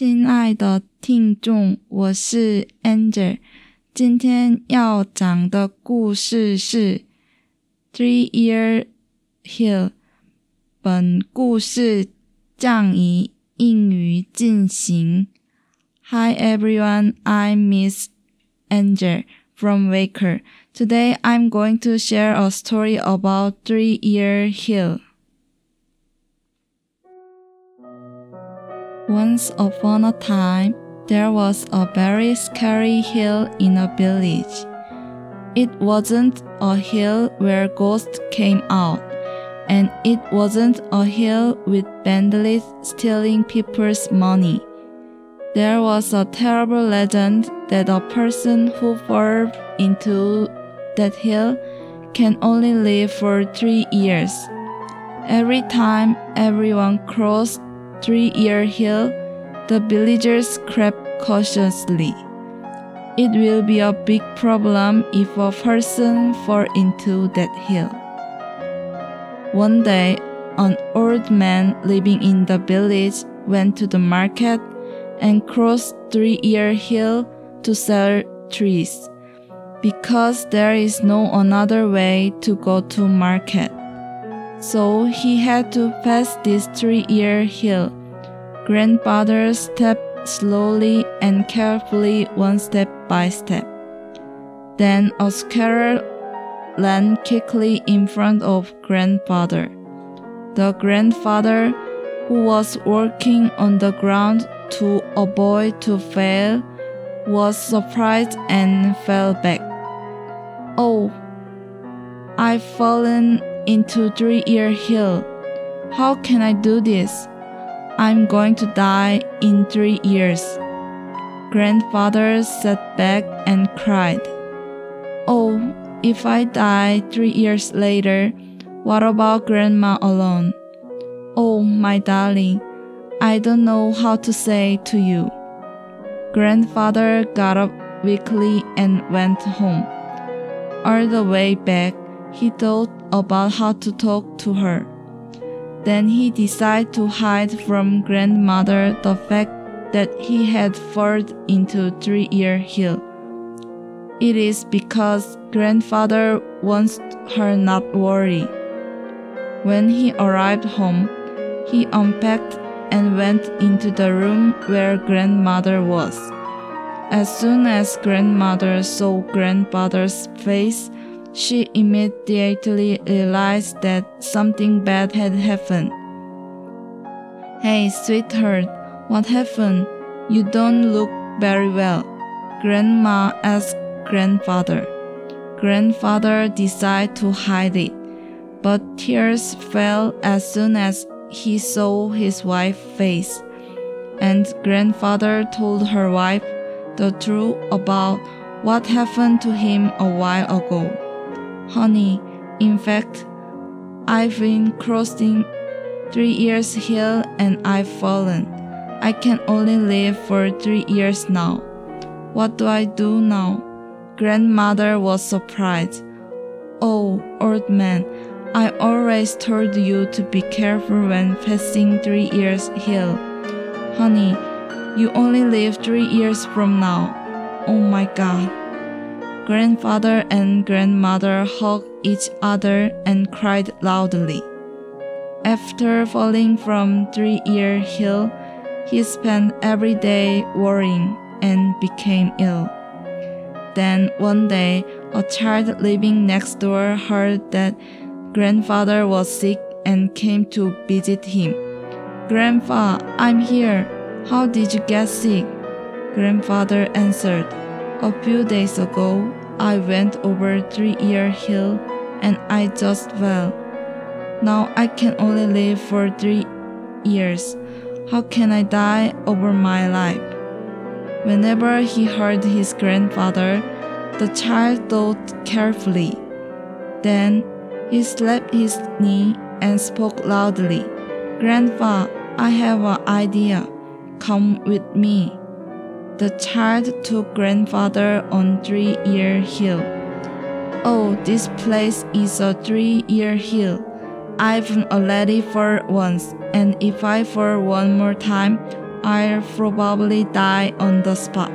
亲爱的听众，我是 Angel，今天要讲的故事是《Three Year Hill》。本故事将以英语进行。Hi everyone, I'm Miss Angel from Waker. Today I'm going to share a story about Three Year Hill. Once upon a time, there was a very scary hill in a village. It wasn't a hill where ghosts came out, and it wasn't a hill with bandits stealing people's money. There was a terrible legend that a person who fell into that hill can only live for three years. Every time everyone crossed Three Year Hill, the villagers crept cautiously. It will be a big problem if a person fall into that hill. One day, an old man living in the village went to the market and crossed Three Year Hill to sell trees because there is no another way to go to market. So he had to pass this three year hill. Grandfather stepped slowly and carefully, one step by step. Then Oscar ran quickly in front of grandfather. The grandfather, who was working on the ground to avoid to fail, was surprised and fell back. Oh, I've fallen into Three Year Hill. How can I do this? I'm going to die in three years. Grandfather sat back and cried. Oh, if I die three years later, what about Grandma alone? Oh, my darling, I don't know how to say to you. Grandfather got up weakly and went home. All the way back, he thought about how to talk to her. Then he decided to hide from grandmother the fact that he had fallen into Three Year Hill. It is because grandfather wants her not worry. When he arrived home, he unpacked and went into the room where grandmother was. As soon as grandmother saw grandfather's face, she immediately realized that something bad had happened. Hey, sweetheart, what happened? You don't look very well. Grandma asked grandfather. Grandfather decided to hide it, but tears fell as soon as he saw his wife's face. And grandfather told her wife the truth about what happened to him a while ago. Honey, in fact, I've been crossing three years hill and I've fallen. I can only live for three years now. What do I do now? Grandmother was surprised. Oh, old man, I always told you to be careful when passing three years hill. Honey, you only live three years from now. Oh my god. Grandfather and grandmother hugged each other and cried loudly. After falling from Three Year Hill, he spent every day worrying and became ill. Then one day, a child living next door heard that grandfather was sick and came to visit him. Grandpa, I'm here. How did you get sick? Grandfather answered, A few days ago, I went over Three Year Hill and I just fell. Now I can only live for three years. How can I die over my life? Whenever he heard his grandfather, the child thought carefully. Then he slapped his knee and spoke loudly. Grandpa, I have an idea. Come with me. The child took grandfather on Three Year Hill. Oh, this place is a three year hill. I've already fallen once, and if I fall one more time, I'll probably die on the spot.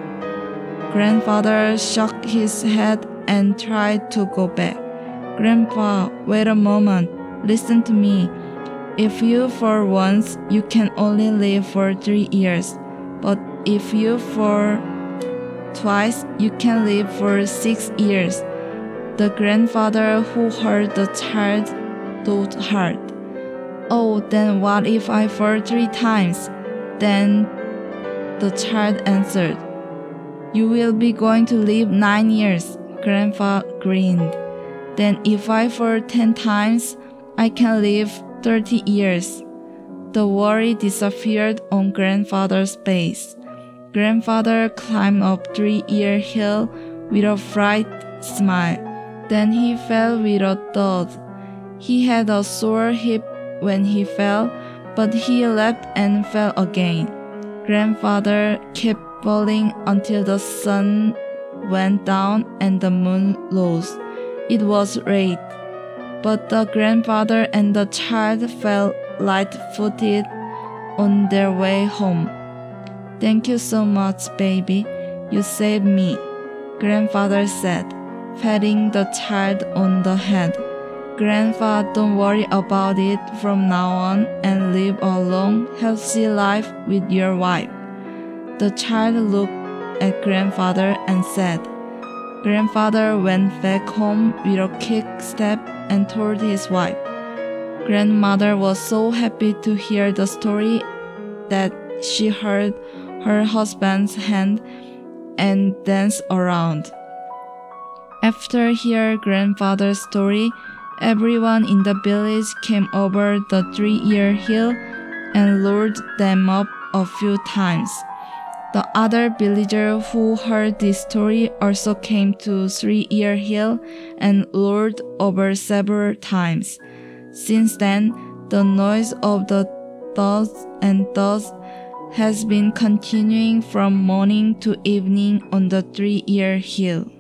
Grandfather shook his head and tried to go back. Grandpa, wait a moment. Listen to me. If you fall once, you can only live for three years. If you fall twice, you can live for six years. The grandfather who heard the child thought hard. Oh, then what if I fall three times? Then the child answered, You will be going to live nine years. Grandpa grinned. Then if I fall ten times, I can live thirty years. The worry disappeared on grandfather's face. Grandfather climbed up three year hill with a bright smile. Then he fell with a thud. He had a sore hip when he fell, but he leapt and fell again. Grandfather kept falling until the sun went down and the moon rose. It was late, but the grandfather and the child fell light footed on their way home. Thank you so much, baby. You saved me, grandfather said, patting the child on the head. Grandpa, don't worry about it from now on and live a long, healthy life with your wife. The child looked at grandfather and said, Grandfather went back home with a quick step and told his wife. Grandmother was so happy to hear the story that she held her husband's hand and dance around. After hearing grandfather's story, Everyone in the village came over the three year hill and lured them up a few times. The other villager who heard this story also came to Three Year Hill and lured over several times. Since then, the noise of the thuds and thuds has been continuing from morning to evening on the Three Year Hill.